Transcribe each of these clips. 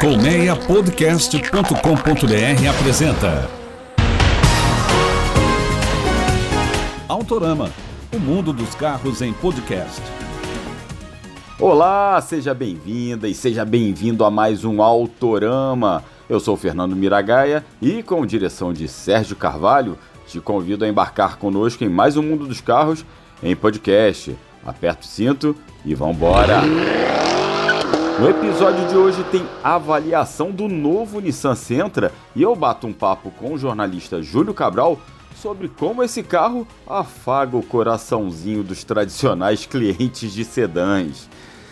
Colmeiapodcast.com.br apresenta Autorama, o mundo dos carros em podcast. Olá, seja bem-vinda e seja bem-vindo a mais um Autorama. Eu sou Fernando Miragaia e, com direção de Sérgio Carvalho, te convido a embarcar conosco em mais um mundo dos carros em podcast. Aperta o cinto e vambora! No episódio de hoje tem avaliação do novo Nissan Sentra e eu bato um papo com o jornalista Júlio Cabral sobre como esse carro afaga o coraçãozinho dos tradicionais clientes de sedãs.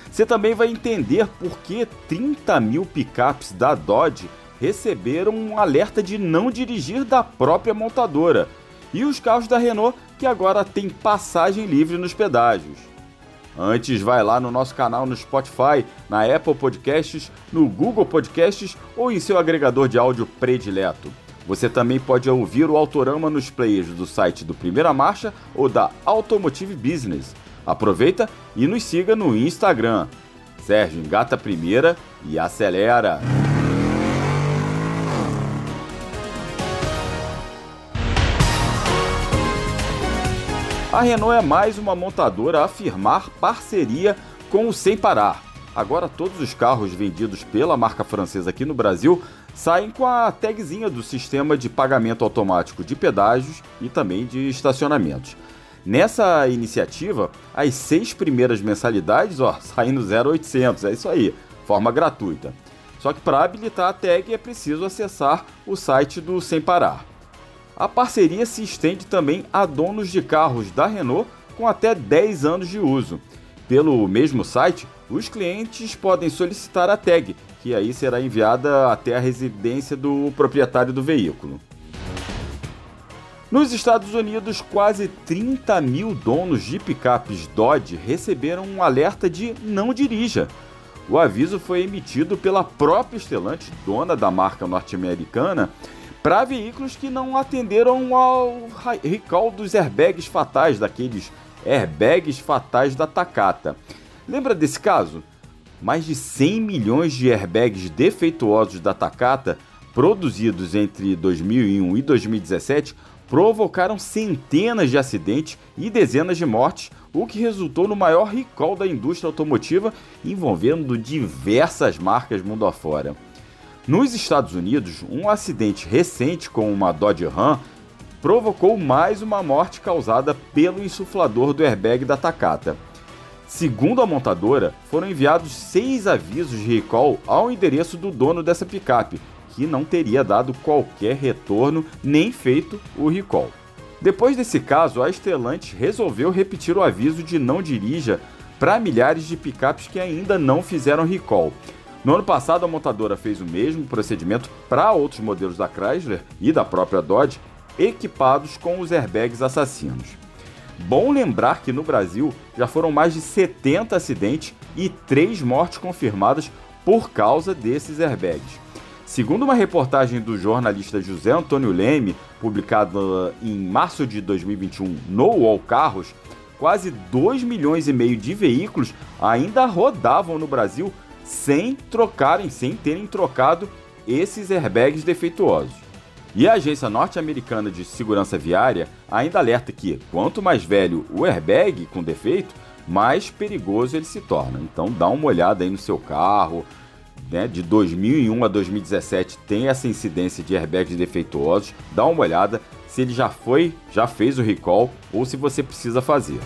Você também vai entender por que 30 mil picapes da Dodge receberam um alerta de não dirigir da própria montadora e os carros da Renault que agora têm passagem livre nos pedágios. Antes, vai lá no nosso canal no Spotify, na Apple Podcasts, no Google Podcasts ou em seu agregador de áudio predileto. Você também pode ouvir o Autorama nos players do site do Primeira Marcha ou da Automotive Business. Aproveita e nos siga no Instagram. Sérgio engata primeira e acelera! A Renault é mais uma montadora a firmar parceria com o Sem Parar. Agora todos os carros vendidos pela marca francesa aqui no Brasil saem com a tagzinha do sistema de pagamento automático de pedágios e também de estacionamentos. Nessa iniciativa, as seis primeiras mensalidades ó, saem no 0800, é isso aí, forma gratuita. Só que para habilitar a tag é preciso acessar o site do Sem Parar. A parceria se estende também a donos de carros da Renault com até 10 anos de uso. Pelo mesmo site, os clientes podem solicitar a tag, que aí será enviada até a residência do proprietário do veículo. Nos Estados Unidos, quase 30 mil donos de picapes Dodge receberam um alerta de não dirija. O aviso foi emitido pela própria Stellantis, dona da marca norte-americana, para veículos que não atenderam ao recall dos airbags fatais, daqueles airbags fatais da Takata. Lembra desse caso? Mais de 100 milhões de airbags defeituosos da Takata, produzidos entre 2001 e 2017, provocaram centenas de acidentes e dezenas de mortes, o que resultou no maior recall da indústria automotiva, envolvendo diversas marcas mundo afora. Nos Estados Unidos, um acidente recente com uma Dodge Ram provocou mais uma morte causada pelo insuflador do airbag da Takata. Segundo a montadora, foram enviados seis avisos de recall ao endereço do dono dessa picape, que não teria dado qualquer retorno nem feito o recall. Depois desse caso, a Stellantis resolveu repetir o aviso de não dirija para milhares de picapes que ainda não fizeram recall. No ano passado, a montadora fez o mesmo procedimento para outros modelos da Chrysler e da própria Dodge, equipados com os airbags assassinos. Bom lembrar que no Brasil já foram mais de 70 acidentes e 3 mortes confirmadas por causa desses airbags. Segundo uma reportagem do jornalista José Antônio Leme, publicada em março de 2021 no UOL Carros, quase 2 milhões e meio de veículos ainda rodavam no Brasil sem trocarem, sem terem trocado esses airbags defeituosos. E a agência norte-americana de segurança viária ainda alerta que quanto mais velho o airbag com defeito, mais perigoso ele se torna. Então dá uma olhada aí no seu carro. Né? De 2001 a 2017 tem essa incidência de airbags defeituosos. Dá uma olhada se ele já foi, já fez o recall ou se você precisa fazer.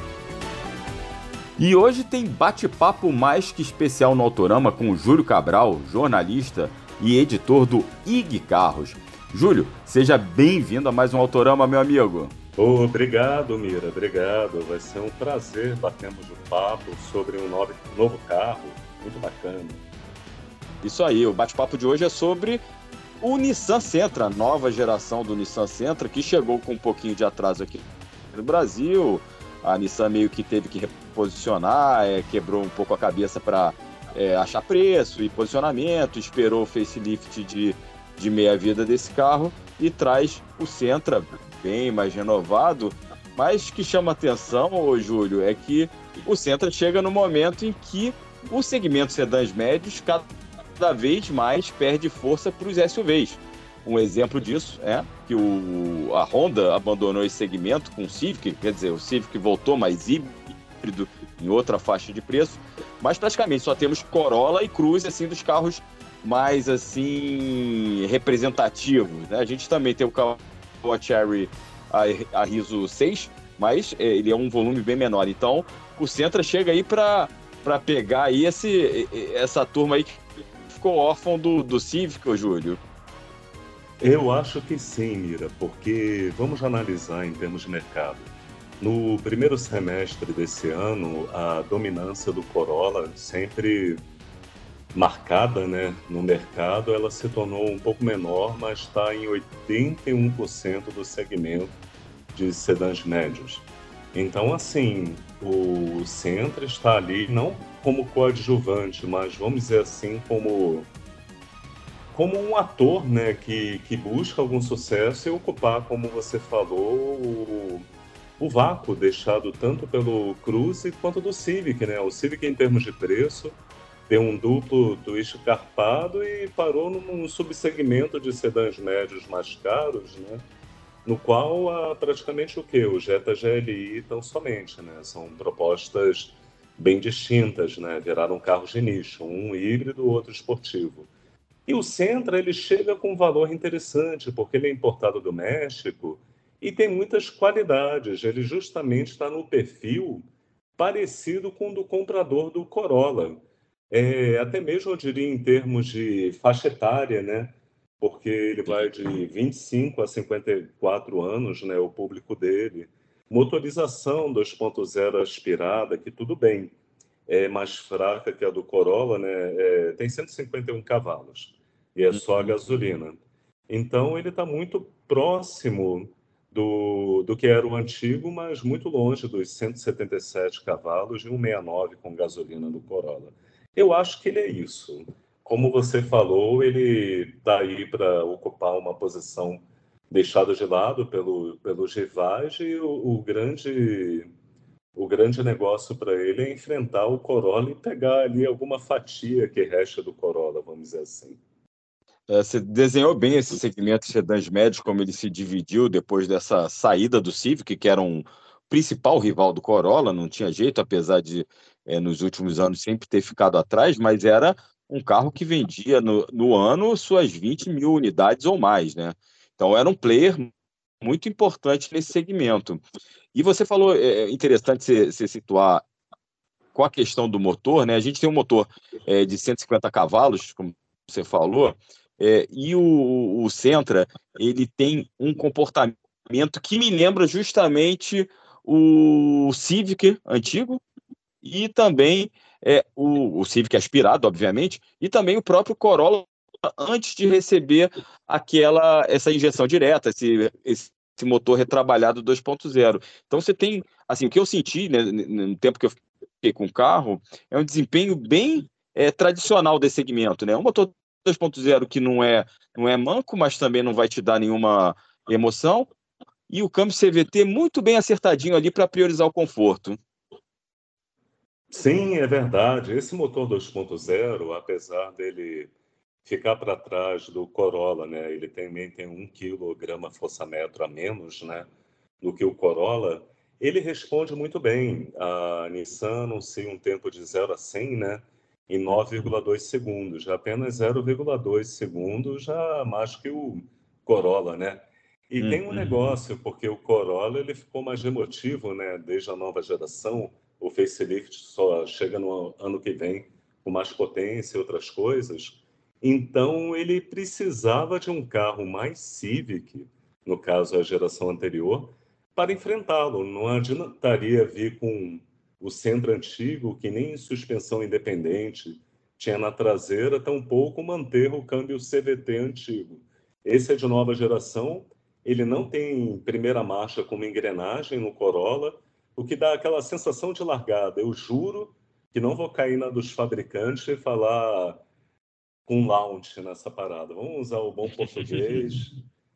E hoje tem bate-papo mais que especial no Autorama com o Júlio Cabral, jornalista e editor do IG Carros. Júlio, seja bem-vindo a mais um Autorama, meu amigo. Oh, obrigado, Mira, obrigado. Vai ser um prazer batermos um papo sobre um novo, novo carro, muito bacana. Isso aí, o bate-papo de hoje é sobre o Nissan Sentra, a nova geração do Nissan Sentra, que chegou com um pouquinho de atraso aqui no Brasil, a Nissan meio que teve que reposicionar, é, quebrou um pouco a cabeça para é, achar preço e posicionamento, esperou o facelift de, de meia-vida desse carro e traz o Sentra bem mais renovado. Mas que chama atenção, ô Júlio, é que o Sentra chega no momento em que o segmento sedãs médios cada cada vez mais perde força para os SUVs. Um exemplo disso é que o, a Honda abandonou esse segmento com o Civic, quer dizer, o Civic voltou mais híbrido em outra faixa de preço, mas praticamente só temos Corolla e Cruze assim dos carros mais assim representativos. Né? A gente também tem o Cherry a, Riso 6, mas é, ele é um volume bem menor. Então o Sentra chega aí para pegar aí esse, essa turma aí que ficou órfão do, do Civic, Júlio. Eu acho que sim, Mira, porque vamos analisar em termos de mercado. No primeiro semestre desse ano, a dominância do Corolla sempre marcada né, no mercado, ela se tornou um pouco menor, mas está em 81% do segmento de sedãs médios. Então, assim, o Sentra está ali não como coadjuvante, mas vamos dizer assim, como como um ator né, que, que busca algum sucesso e ocupar, como você falou, o, o vácuo deixado tanto pelo Cruze quanto do Civic. Né? O Civic, em termos de preço, deu um duplo twist carpado e parou num subsegmento de sedãs médios mais caros, né? no qual há praticamente o que? O Jetta GLI tão somente. Né? São propostas bem distintas, né? viraram carros de nicho, um híbrido, outro esportivo. E o Sentra ele chega com um valor interessante, porque ele é importado do México e tem muitas qualidades. Ele justamente está no perfil parecido com o do comprador do Corolla. É, até mesmo eu diria em termos de faixa etária, né? Porque ele vai de 25 a 54 anos, né? O público dele. Motorização 2.0 aspirada, que tudo bem, é mais fraca que a do Corolla, né? É, tem 151 cavalos e é só a uhum. gasolina. Então ele está muito próximo do, do que era o antigo, mas muito longe dos 177 cavalos e 169 com gasolina do Corolla. Eu acho que ele é isso. Como você falou, ele está aí para ocupar uma posição deixada de lado pelo, pelos rivais e o, o grande o grande negócio para ele é enfrentar o Corolla e pegar ali alguma fatia que resta do Corolla, vamos dizer assim. É, você desenhou bem esse segmento de sedãs médios, como ele se dividiu depois dessa saída do Civic, que era um principal rival do Corolla, não tinha jeito, apesar de é, nos últimos anos sempre ter ficado atrás, mas era um carro que vendia no, no ano suas 20 mil unidades ou mais, né? Então era um player muito importante nesse segmento. E você falou, é, é interessante você, situar com a questão do motor, né? A gente tem um motor é, de 150 cavalos, como você falou, é, e o, o Sentra, ele tem um comportamento que me lembra justamente o Civic antigo e também é, o, o Civic aspirado, obviamente, e também o próprio Corolla antes de receber aquela essa injeção direta, esse, esse motor retrabalhado 2.0. Então você tem, assim, o que eu senti né, no tempo que eu fiquei com o carro é um desempenho bem é, tradicional desse segmento, né? Um motor 2.0 que não é, não é manco, mas também não vai te dar nenhuma emoção. E o câmbio CVT muito bem acertadinho ali para priorizar o conforto. Sim, é verdade. Esse motor 2.0, apesar dele ficar para trás do Corolla, né? Ele também tem um quilograma força-metro a menos, né? Do que o Corolla. Ele responde muito bem. A Nissan anuncia um tempo de 0 a 100, né? Em 9,2 segundos, apenas 0,2 segundos, já mais que o Corolla, né? E uhum. tem um negócio, porque o Corolla ele ficou mais emotivo, né? Desde a nova geração, o facelift só chega no ano que vem com mais potência e outras coisas. Então ele precisava de um carro mais Civic, no caso a geração anterior, para enfrentá-lo. Não adiantaria vir com o centro antigo, que nem suspensão independente tinha na traseira, tampouco manter o câmbio CVT antigo. Esse é de nova geração, ele não tem primeira marcha como engrenagem no Corolla, o que dá aquela sensação de largada. Eu juro que não vou cair na dos fabricantes e falar com launch nessa parada. Vamos usar o bom português.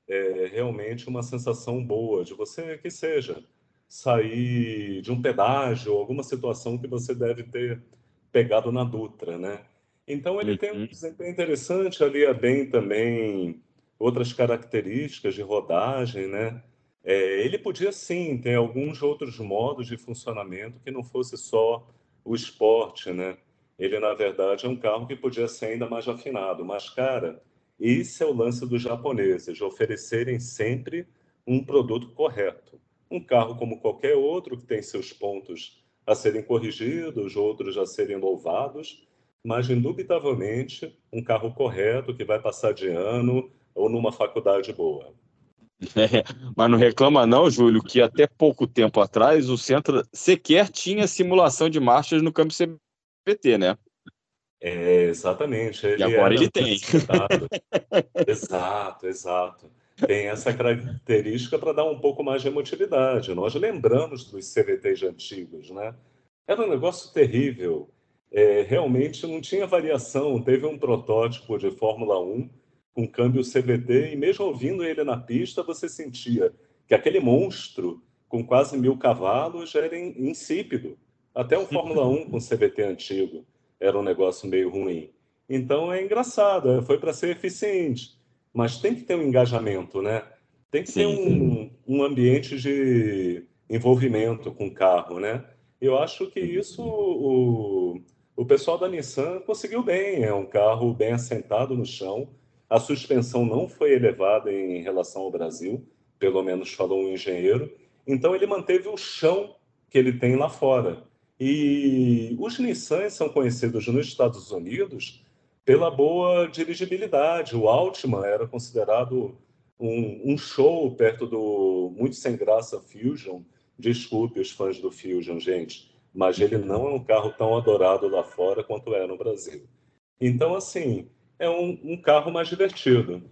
É realmente uma sensação boa de você que seja sair de um pedágio, alguma situação que você deve ter pegado na Dutra, né? Então ele uhum. tem um uhum. desempenho interessante, alia bem também outras características de rodagem, né? É, ele podia sim ter alguns outros modos de funcionamento que não fosse só o esporte, né? Ele na verdade é um carro que podia ser ainda mais afinado, mas cara, esse é o lance dos japoneses, de oferecerem sempre um produto correto. Um carro como qualquer outro que tem seus pontos a serem corrigidos, outros a serem louvados, mas indubitavelmente um carro correto que vai passar de ano ou numa faculdade boa. É, mas não reclama não, Júlio, que até pouco tempo atrás o Centro sequer tinha simulação de marchas no campo CBT, né? É, exatamente. Ele e agora ele tem. exato, exato. Tem essa característica para dar um pouco mais de emotividade. Nós lembramos dos CVTs antigos, né? Era um negócio terrível. É, realmente não tinha variação. Teve um protótipo de Fórmula 1 com câmbio CVT, e mesmo ouvindo ele na pista, você sentia que aquele monstro com quase mil cavalos era insípido. Até o Fórmula 1 com CVT antigo era um negócio meio ruim. Então é engraçado, é, foi para ser eficiente, mas tem que ter um engajamento, né? Tem que sim, ter um, um ambiente de envolvimento com o carro, né? Eu acho que isso o, o pessoal da Nissan conseguiu bem. É um carro bem assentado no chão, a suspensão não foi elevada em relação ao Brasil, pelo menos falou um engenheiro. Então ele manteve o chão que ele tem lá fora. E os Nissans são conhecidos nos Estados Unidos pela boa dirigibilidade. O Altima era considerado um, um, show perto do muito sem graça Fusion. Desculpe os fãs do Fusion, gente, mas ele não é um carro tão adorado lá fora quanto é no Brasil. Então, assim, é um, um carro mais divertido.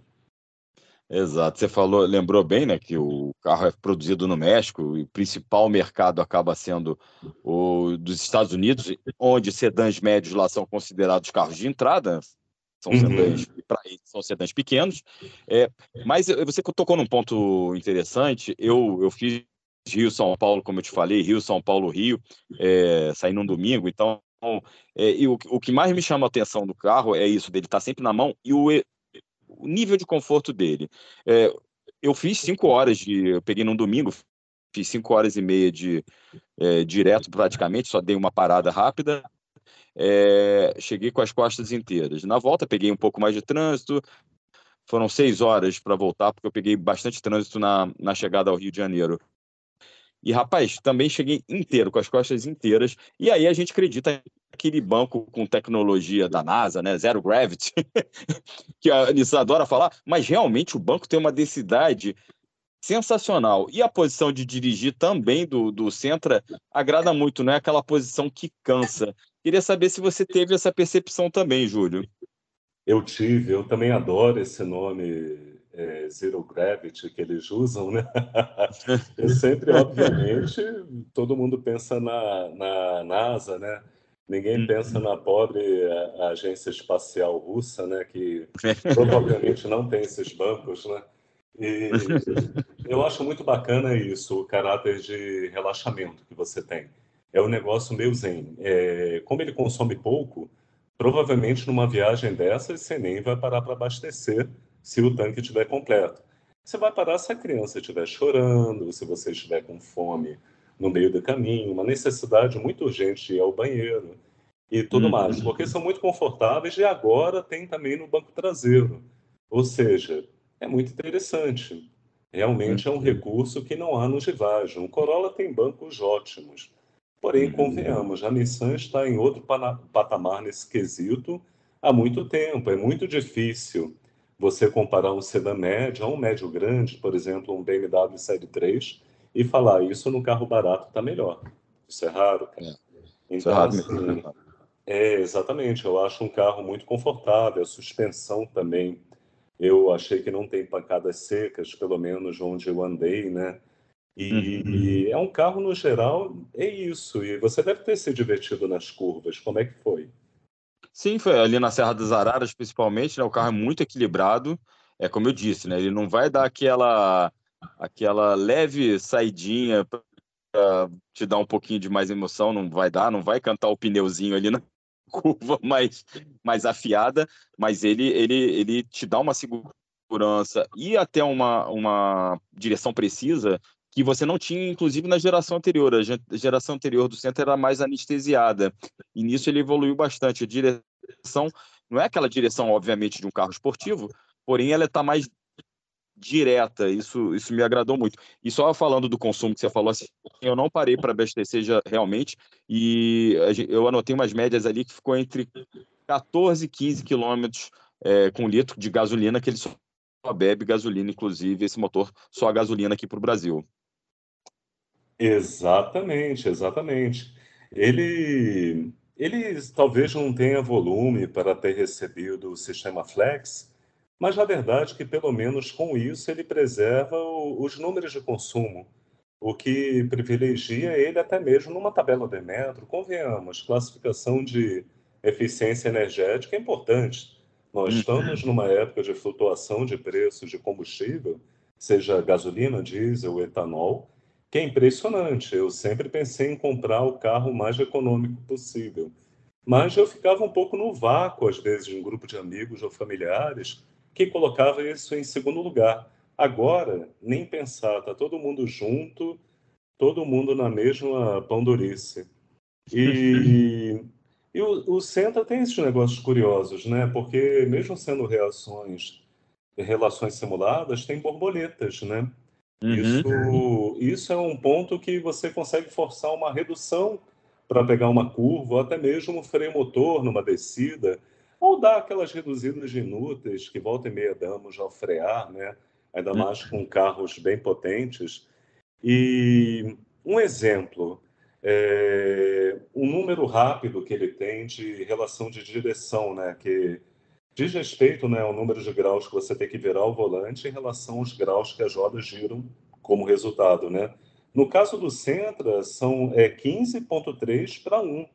Exato, você falou, lembrou bem, né, que o carro é produzido no México e o principal mercado acaba sendo o dos Estados Unidos, onde sedãs médios lá são considerados carros de entrada, são uhum. sedãs para são sedãs pequenos. É, mas você tocou num ponto interessante. Eu eu fiz Rio São Paulo, como eu te falei, Rio São Paulo Rio, é, saí num domingo, então é, e o, o que mais me chama a atenção do carro é isso, dele estar tá sempre na mão e o, o nível de conforto dele. É, eu fiz cinco horas de. Eu peguei num domingo, fiz cinco horas e meia de é, direto praticamente, só dei uma parada rápida. É, cheguei com as costas inteiras. Na volta, peguei um pouco mais de trânsito. Foram seis horas para voltar, porque eu peguei bastante trânsito na, na chegada ao Rio de Janeiro. E, rapaz, também cheguei inteiro, com as costas inteiras. E aí a gente acredita aquele banco com tecnologia da NASA, né? Zero Gravity, que a Nissan adora falar, mas realmente o banco tem uma densidade sensacional. E a posição de dirigir também do, do Sentra agrada muito, não é aquela posição que cansa. Queria saber se você teve essa percepção também, Júlio. Eu tive, eu também adoro esse nome é, Zero Gravity que eles usam, né? Eu sempre, obviamente, todo mundo pensa na, na NASA, né? Ninguém uhum. pensa na pobre agência espacial russa, né? Que provavelmente não tem esses bancos, né? E eu acho muito bacana isso, o caráter de relaxamento que você tem. É um negócio meio zen. É, como ele consome pouco, provavelmente numa viagem dessas você nem vai parar para abastecer se o tanque estiver completo. Você vai parar se a criança estiver chorando, se você estiver com fome no meio do caminho, uma necessidade muito urgente de ir ao banheiro e tudo uhum. mais, porque são muito confortáveis e agora tem também no banco traseiro. Ou seja, é muito interessante. Realmente é um uhum. recurso que não há no Givage. O Corolla tem bancos ótimos. Porém, uhum. convenhamos, a Nissan está em outro patamar nesse quesito há muito tempo. É muito difícil você comparar um sedã médio a um médio grande, por exemplo, um BMW Série 3, e falar isso no carro barato está melhor. Isso é raro, cara. É. Então, é, raro assim, é, exatamente. Eu acho um carro muito confortável, a suspensão também. Eu achei que não tem pancadas secas, pelo menos onde eu andei, né? E, uhum. e é um carro, no geral, é isso. E você deve ter se divertido nas curvas. Como é que foi? Sim, foi ali na Serra das Araras, principalmente, né? O carro é muito equilibrado. É como eu disse, né? Ele não vai dar aquela aquela leve saidinha para te dar um pouquinho de mais emoção, não vai dar, não vai cantar o pneuzinho ali na curva mais, mais afiada, mas ele, ele, ele te dá uma segurança e até uma, uma direção precisa que você não tinha, inclusive, na geração anterior. A geração anterior do centro era mais anestesiada, e nisso ele evoluiu bastante. A direção não é aquela direção, obviamente, de um carro esportivo, porém ela está mais direta, isso, isso me agradou muito. E só falando do consumo que você falou, assim, eu não parei para abastecer já, realmente, e eu anotei umas médias ali que ficou entre 14 e 15 quilômetros é, com litro de gasolina, que ele só bebe gasolina, inclusive, esse motor só gasolina aqui para o Brasil. Exatamente, exatamente. Ele, ele talvez não tenha volume para ter recebido o sistema Flex, mas na verdade que pelo menos com isso ele preserva o, os números de consumo, o que privilegia ele até mesmo numa tabela de metro. Convenhamos, classificação de eficiência energética é importante. Nós uhum. estamos numa época de flutuação de preços de combustível, seja gasolina, diesel, etanol, que é impressionante. Eu sempre pensei em comprar o carro mais econômico possível. Mas eu ficava um pouco no vácuo, às vezes, de um grupo de amigos ou familiares que colocava isso em segundo lugar. Agora, nem pensar, está todo mundo junto, todo mundo na mesma pandorice. E, e o, o Centra tem esses negócios curiosos, né? Porque mesmo sendo reações, relações simuladas, tem borboletas, né? Uhum. Isso, isso é um ponto que você consegue forçar uma redução para pegar uma curva, ou até mesmo um freio motor numa descida, ou dar aquelas reduzidas inúteis que volta e meia damos ao frear, né? ainda uhum. mais com carros bem potentes. E um exemplo, é, um número rápido que ele tem de relação de direção, né? que Diz respeito né, ao número de graus que você tem que virar o volante em relação aos graus que as rodas giram como resultado. Né? No caso do Sentra, são é, 15,3 para 1.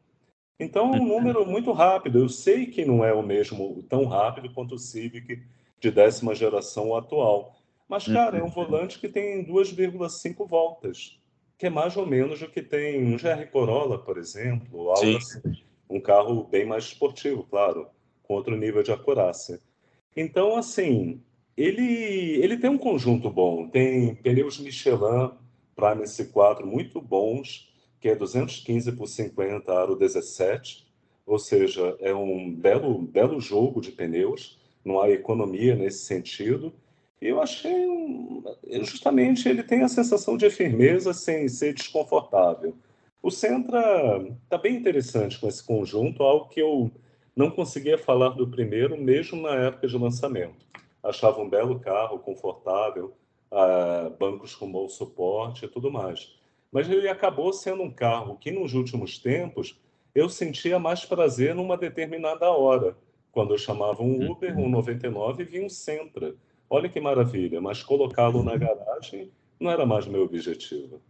Então, é um número muito rápido. Eu sei que não é o mesmo, tão rápido quanto o Civic de décima geração atual. Mas, cara, é um volante que tem 2,5 voltas, que é mais ou menos o que tem um GR Corolla, por exemplo, algo assim. Um carro bem mais esportivo, claro com outro nível de acurácia. Então, assim, ele, ele tem um conjunto bom. Tem pneus Michelin Prime S4 muito bons, que é 215 por 50 aro 17, ou seja, é um belo, belo jogo de pneus, não há economia nesse sentido. E eu achei, justamente, ele tem a sensação de firmeza sem ser desconfortável. O Sentra está bem interessante com esse conjunto, algo que eu não conseguia falar do primeiro, mesmo na época de lançamento. Achava um belo carro, confortável, uh, bancos com bom suporte e tudo mais. Mas ele acabou sendo um carro que, nos últimos tempos, eu sentia mais prazer numa determinada hora, quando eu chamava um Uber, um 99 e vinha um Sentra. Olha que maravilha, mas colocá-lo na garagem não era mais meu objetivo.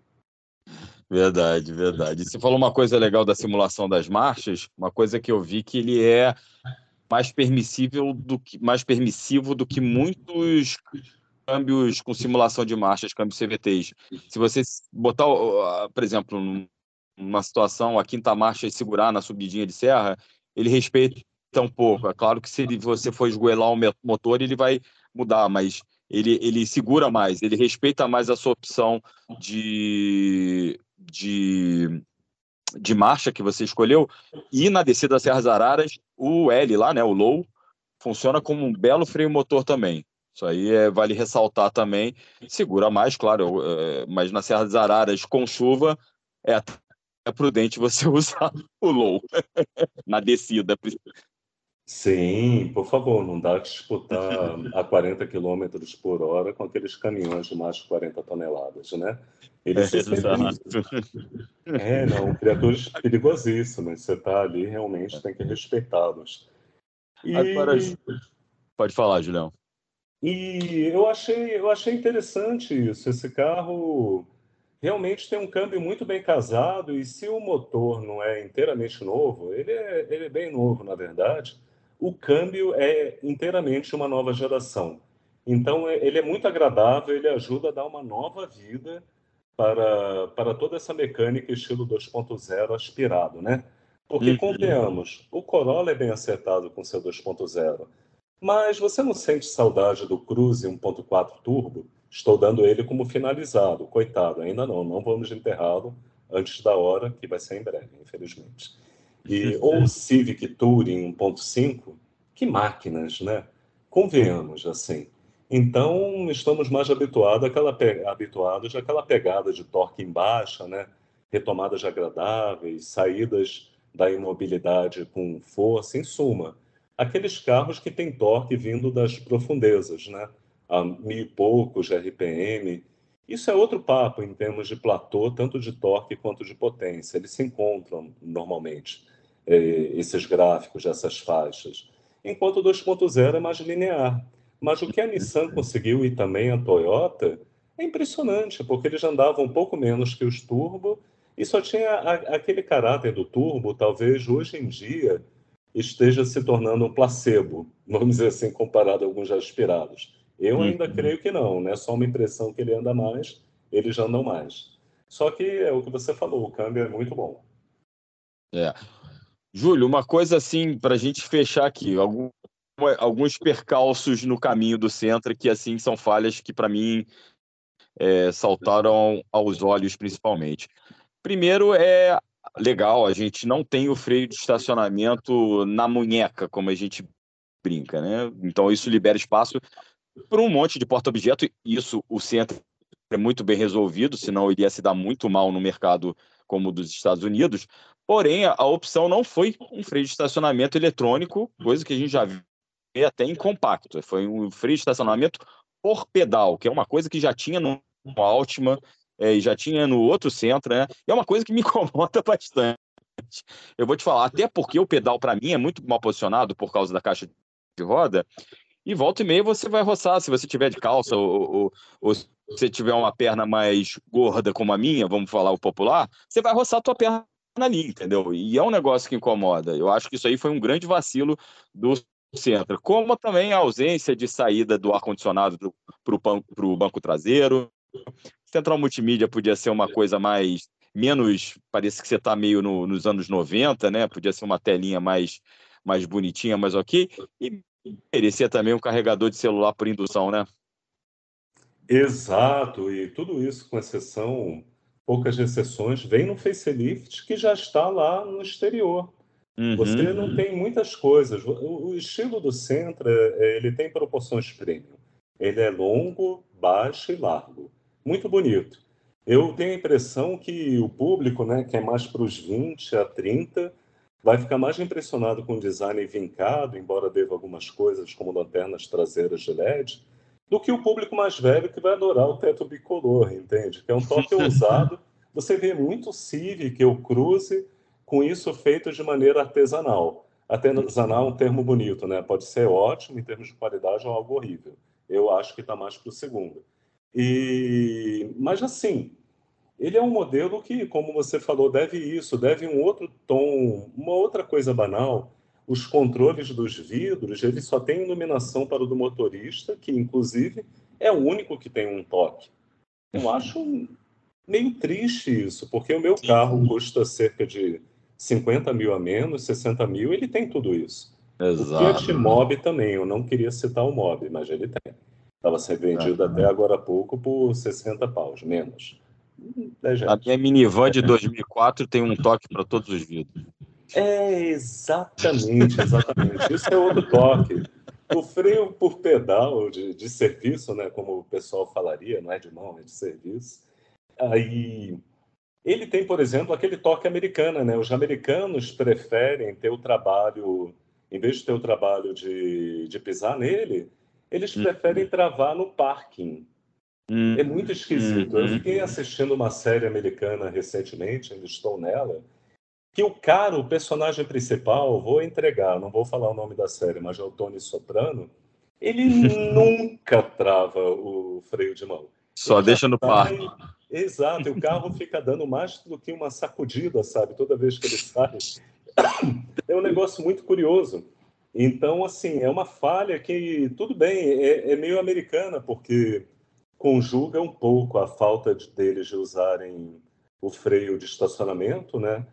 Verdade, verdade. Você falou uma coisa legal da simulação das marchas, uma coisa que eu vi que ele é mais permissível do que mais permissivo do que muitos câmbios com simulação de marchas, câmbios CVTs. Se você botar, por exemplo, numa situação a quinta marcha e segurar na subidinha de serra, ele respeita um pouco. É claro que se você for esgoelar o motor, ele vai mudar, mas ele, ele segura mais, ele respeita mais a sua opção de de, de marcha que você escolheu. E na descida das Serras Araras, o L lá, né, o low, funciona como um belo freio motor também. Isso aí é, vale ressaltar também. Segura mais, claro, é, mas na Serra das Araras com chuva é, é prudente você usar o low na descida. Sim, por favor, não dá que disputar a 40 km por hora com aqueles caminhões de mais de 40 toneladas, né? Eles é, é, não, criaturas perigosíssimas. Você está ali, realmente tem que respeitá-los. E... Agora, pode falar, Julião. E eu achei, eu achei interessante isso. Esse carro realmente tem um câmbio muito bem casado e se o motor não é inteiramente novo, ele é, ele é bem novo, na verdade o câmbio é inteiramente uma nova geração. Então, é, ele é muito agradável, ele ajuda a dar uma nova vida para, para toda essa mecânica estilo 2.0 aspirado, né? Porque, uhum. convenhamos, o Corolla é bem acertado com seu 2.0, mas você não sente saudade do Cruze 1.4 Turbo? Estou dando ele como finalizado, coitado, ainda não, não vamos enterrá-lo antes da hora, que vai ser em breve, infelizmente. E, ou o Civic Touring 1.5, que máquinas, né? Convenhamos, assim. Então, estamos mais habituados àquela, habituados àquela pegada de torque em baixa, né? retomadas agradáveis, saídas da imobilidade com força, em suma, aqueles carros que têm torque vindo das profundezas, né? a mil e poucos RPM. Isso é outro papo em termos de platô, tanto de torque quanto de potência. Eles se encontram normalmente, eh, esses gráficos, essas faixas. Enquanto o 2.0 é mais linear. Mas o que a Nissan conseguiu e também a Toyota é impressionante, porque eles andavam um pouco menos que os turbo e só tinha a, aquele caráter do turbo, talvez hoje em dia esteja se tornando um placebo, vamos dizer assim, comparado a alguns aspirados. Eu ainda uhum. creio que não, não é só uma impressão que ele anda mais, eles já andam mais. Só que é o que você falou, o câmbio é muito bom. É. Júlio, uma coisa assim, para a gente fechar aqui, algum, alguns percalços no caminho do centro que assim são falhas que para mim é, saltaram aos olhos principalmente. Primeiro é legal, a gente não tem o freio de estacionamento na munheca, como a gente brinca, né? Então isso libera espaço para um monte de porta-objeto. Isso o centro é muito bem resolvido, senão iria se dar muito mal no mercado como o dos Estados Unidos. Porém, a opção não foi um freio de estacionamento eletrônico, coisa que a gente já vê até em compacto. Foi um freio de estacionamento por pedal, que é uma coisa que já tinha no Altima é, e já tinha no outro centro, né? E é uma coisa que me incomoda bastante. Eu vou te falar, até porque o pedal para mim é muito mal posicionado por causa da caixa de roda, e volta e meia você vai roçar, se você tiver de calça ou, ou, ou se você tiver uma perna mais gorda como a minha, vamos falar o popular, você vai roçar a tua perna ali, entendeu? E é um negócio que incomoda. Eu acho que isso aí foi um grande vacilo do centro, como também a ausência de saída do ar-condicionado para o banco traseiro. Central Multimídia podia ser uma coisa mais menos, parece que você está meio no, nos anos 90, né? Podia ser uma telinha mais mais bonitinha, mais ok. E merecia também um carregador de celular por indução, né? Exato, e tudo isso, com exceção, poucas exceções, vem no facelift que já está lá no exterior. Uhum. Você não tem muitas coisas. O, estilo do Sentra, é, ele tem proporções premium. Ele é longo, baixo e largo. Muito bonito. Eu tenho a impressão que o público, né, que é mais para os 20 a 30, vai ficar mais impressionado com o design vincado, embora deva algumas coisas como lanternas traseiras de LED, do que o público mais velho que vai adorar o teto bicolor, entende? Que é um toque ousado. Você vê muito Civic ou Cruze com isso feito de maneira artesanal. Artesanal é um termo bonito, né? Pode ser ótimo em termos de qualidade ou algo horrível. Eu acho que está mais para o segundo. E, mas assim, ele é um modelo que, como você falou, deve isso, deve um outro tom, uma outra coisa banal. Os controles dos vidros, ele só tem iluminação para o do motorista, que inclusive é o único que tem um toque. Eu acho meio triste isso, porque o meu carro custa cerca de 50 mil a menos, 60 mil, ele tem tudo isso. Exato. O Fiat Mobi também, eu não queria citar o Mobi, mas ele tem. Estava sendo vendido até agora há pouco por 60 paus, menos. A minha minivan de 2004 tem um toque para todos os vidros. É, exatamente, exatamente. Isso é outro toque. O freio por pedal de, de serviço, né, como o pessoal falaria, não é de mão, é de serviço. Aí ele tem, por exemplo, aquele toque americano, né? Os americanos preferem ter o trabalho, em vez de ter o trabalho de, de pisar nele, eles hum. preferem travar no parking. Hum, é muito esquisito. Hum, eu fiquei assistindo uma série americana recentemente, ainda estou nela, que o cara, o personagem principal, vou entregar, não vou falar o nome da série, mas é o Tony Soprano, ele nunca trava o freio de mão. Só deixa no par. Exato, e o carro fica dando mais do que uma sacudida, sabe? Toda vez que ele sai. É um negócio muito curioso. Então, assim, é uma falha que, tudo bem, é, é meio americana, porque conjuga um pouco a falta de, deles de usarem o freio de estacionamento, né?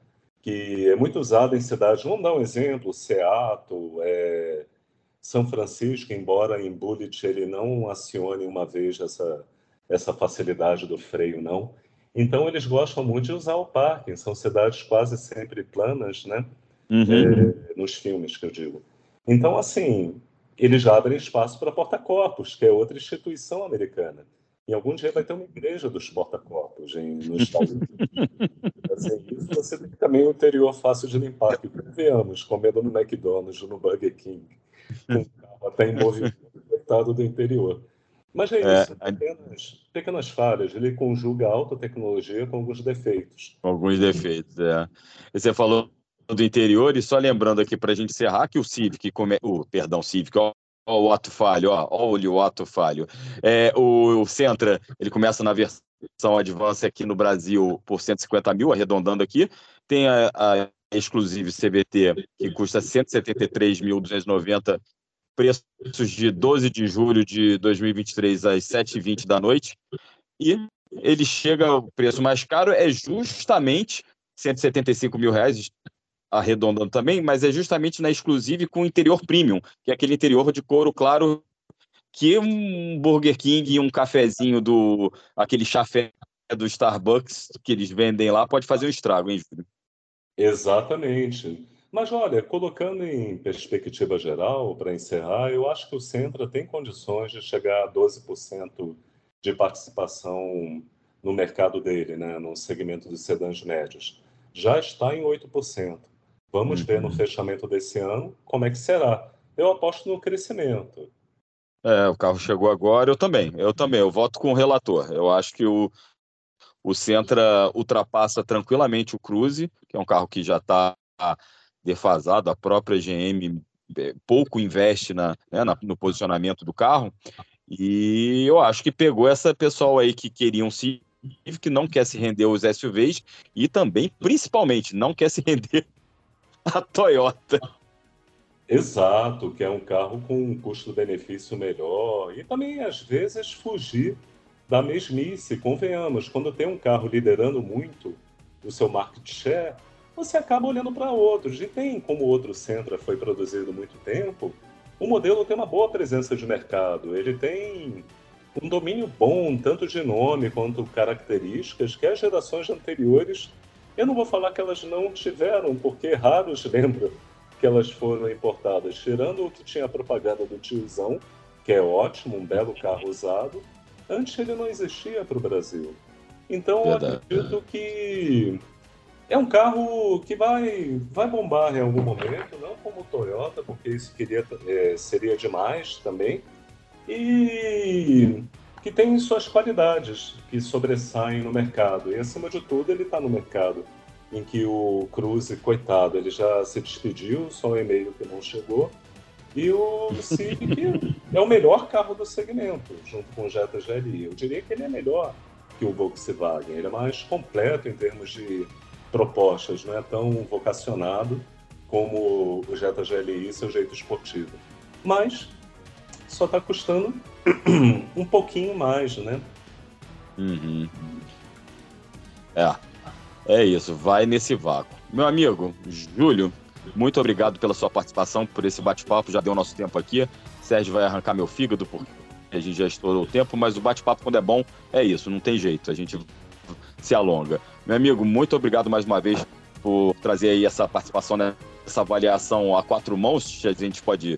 que é muito usado em cidades, vamos dar um exemplo, Seattle, é, São Francisco, embora em Bullet ele não acione uma vez essa, essa facilidade do freio, não. Então eles gostam muito de usar o parking, são cidades quase sempre planas, né? Uhum. É, nos filmes que eu digo. Então, assim, eles já abrem espaço para porta-copos, que é outra instituição americana. Em algum dia vai ter uma igreja dos porta-copos nos Estados Unidos. assim, isso você tem também o interior fácil de limpar, que convenhamos, comendo no McDonald's no Burger King, com o carro até em movimento, coitado do interior. Mas é, é isso, pequenas, pequenas falhas. Ele conjuga alta tecnologia com alguns defeitos. Alguns defeitos, é. E você falou do interior, e só lembrando aqui para a gente encerrar que o Civic, come... o perdão, Civic, ó, ó, o ato falho, ó, olha o ato falho. É, o, o Sentra, ele começa na versão Advance aqui no Brasil por 150 mil, arredondando aqui. Tem a, a Exclusive CBT, que custa 173.290, preços de 12 de julho de 2023 às 7h20 da noite. E ele chega, o preço mais caro é justamente 175 mil reais, arredondando também, mas é justamente na Exclusive com interior premium, que é aquele interior de couro claro que um Burger King e um cafezinho do aquele chafé do Starbucks que eles vendem lá pode fazer um estrago, hein, Júlio? Exatamente. Mas olha, colocando em perspectiva geral, para encerrar, eu acho que o Centra tem condições de chegar a 12% de participação no mercado dele, né, no segmento dos sedãs médios. Já está em 8%. Vamos uhum. ver no fechamento desse ano como é que será. Eu aposto no crescimento. É, o carro chegou agora, eu também. Eu também, eu voto com o relator. Eu acho que o, o Sentra ultrapassa tranquilamente o Cruze, que é um carro que já está defasado, a própria GM é, pouco investe na, né, na, no posicionamento do carro. E eu acho que pegou essa pessoal aí que queriam se que não quer se render aos SUVs e também, principalmente, não quer se render a Toyota. Exato, que é um carro com um custo-benefício melhor e também, às vezes, fugir da mesmice. Convenhamos, quando tem um carro liderando muito o seu market share, você acaba olhando para outros. E tem, como o outro Sentra foi produzido muito tempo, o modelo tem uma boa presença de mercado. Ele tem um domínio bom, tanto de nome quanto características, que as gerações anteriores eu não vou falar que elas não tiveram, porque raros lembram que elas foram importadas. Tirando o que tinha a propaganda do tiozão, que é ótimo, um belo carro usado, antes ele não existia para o Brasil. Então eu acredito que é um carro que vai, vai bombar em algum momento, não como o Toyota, porque isso queria, é, seria demais também. E que tem suas qualidades que sobressaem no mercado. E acima de tudo, ele está no mercado em que o Cruze, coitado, ele já se despediu, só o e-mail que não chegou. E o Civic é o melhor carro do segmento, junto com o Jetta GLI. Eu diria que ele é melhor que o Volkswagen. Ele é mais completo em termos de propostas, não é tão vocacionado como o Jetta GLI seu jeito esportivo. Mas só está custando um pouquinho mais, né? Uhum. É, é isso, vai nesse vácuo. Meu amigo, Júlio, muito obrigado pela sua participação, por esse bate-papo, já deu nosso tempo aqui. Sérgio vai arrancar meu fígado, porque a gente já estourou o tempo, mas o bate-papo, quando é bom, é isso, não tem jeito, a gente se alonga. Meu amigo, muito obrigado mais uma vez por trazer aí essa participação nessa avaliação a quatro mãos, se a gente pode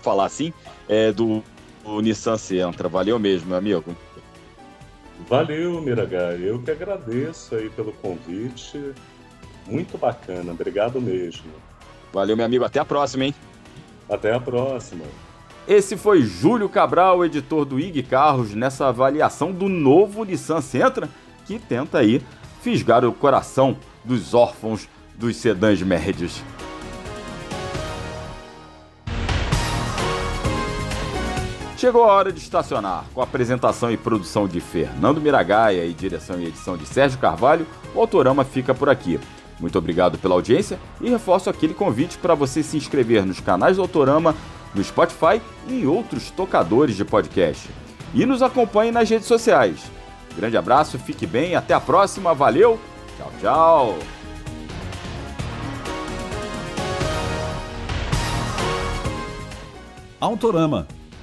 falar assim, é, do o Nissan Sentra. Valeu mesmo, meu amigo. Valeu, Miragai. Eu que agradeço aí pelo convite. Muito bacana. Obrigado mesmo. Valeu, meu amigo. Até a próxima, hein? Até a próxima. Esse foi Júlio Cabral, editor do IG Carros, nessa avaliação do novo Nissan Sentra, que tenta aí fisgar o coração dos órfãos dos sedãs médios. Chegou a hora de estacionar. Com a apresentação e produção de Fernando Miragaia e direção e edição de Sérgio Carvalho, o Autorama fica por aqui. Muito obrigado pela audiência e reforço aquele convite para você se inscrever nos canais do Autorama, no Spotify e em outros tocadores de podcast. E nos acompanhe nas redes sociais. Grande abraço, fique bem, até a próxima, valeu, tchau, tchau! Autorama